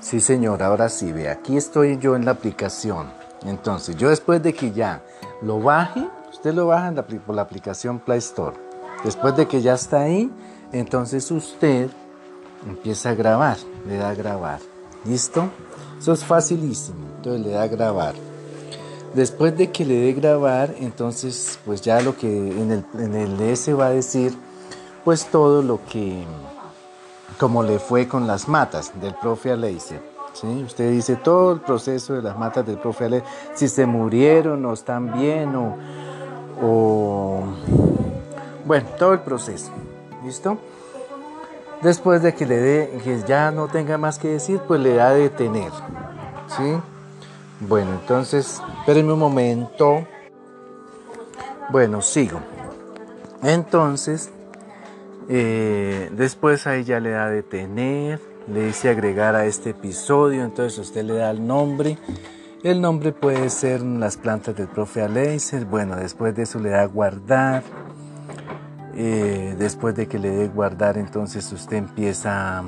Sí, señor, ahora sí, ve, aquí estoy yo en la aplicación. Entonces, yo después de que ya lo baje, usted lo baja por la aplicación Play Store. Después de que ya está ahí, entonces usted empieza a grabar, le da a grabar. ¿Listo? Eso es facilísimo. Entonces le da a grabar. Después de que le dé grabar, entonces pues ya lo que en el, en el S va a decir, pues todo lo que, como le fue con las matas del profe Aleiser. ¿sí? Usted dice todo el proceso de las matas del profe Aleiser, si se murieron o están bien o, bueno, todo el proceso. ¿Listo? Después de que le dé, que ya no tenga más que decir, pues le da detener. ¿Sí? Bueno, entonces, espérenme un momento. Bueno, sigo. Entonces, eh, después ahí ya le da detener, le dice agregar a este episodio, entonces usted le da el nombre. El nombre puede ser las plantas del profe Aleiser. Bueno, después de eso le da guardar. Eh, después de que le dé guardar, entonces usted empieza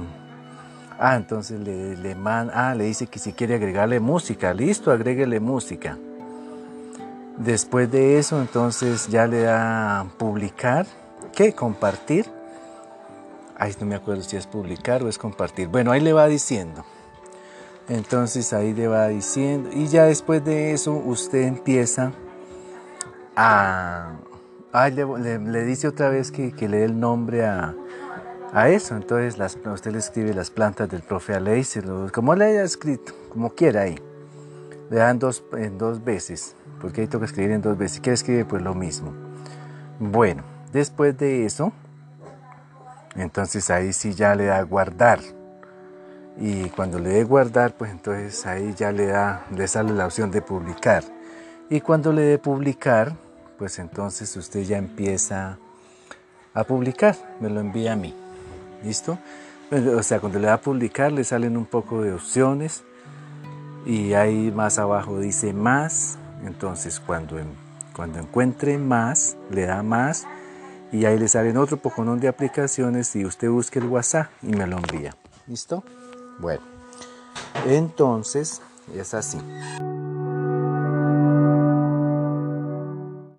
Ah, entonces le, le, ah, le dice que si quiere agregarle música. Listo, agréguele música. Después de eso, entonces ya le da publicar. ¿Qué? Compartir. Ay, no me acuerdo si es publicar o es compartir. Bueno, ahí le va diciendo. Entonces ahí le va diciendo. Y ya después de eso, usted empieza a. Ay, le, dice otra vez que, le dé el nombre a, a eso. Entonces las, usted le escribe las plantas del profe Aleiser, como le haya escrito, como quiera ahí. Le dan dos, en dos veces, porque ahí toca escribir en dos veces. Quiere escribir, pues lo mismo. Bueno, después de eso, entonces ahí sí ya le da guardar. Y cuando le dé guardar, pues entonces ahí ya le da, le sale la opción de publicar. Y cuando le dé publicar, pues entonces usted ya empieza a publicar, me lo envía a mí. ¿Listo? O sea, cuando le da publicar le salen un poco de opciones y ahí más abajo dice más. Entonces cuando, cuando encuentre más, le da más y ahí le salen otro poconón de aplicaciones y usted busque el WhatsApp y me lo envía. ¿Listo? Bueno, entonces es así.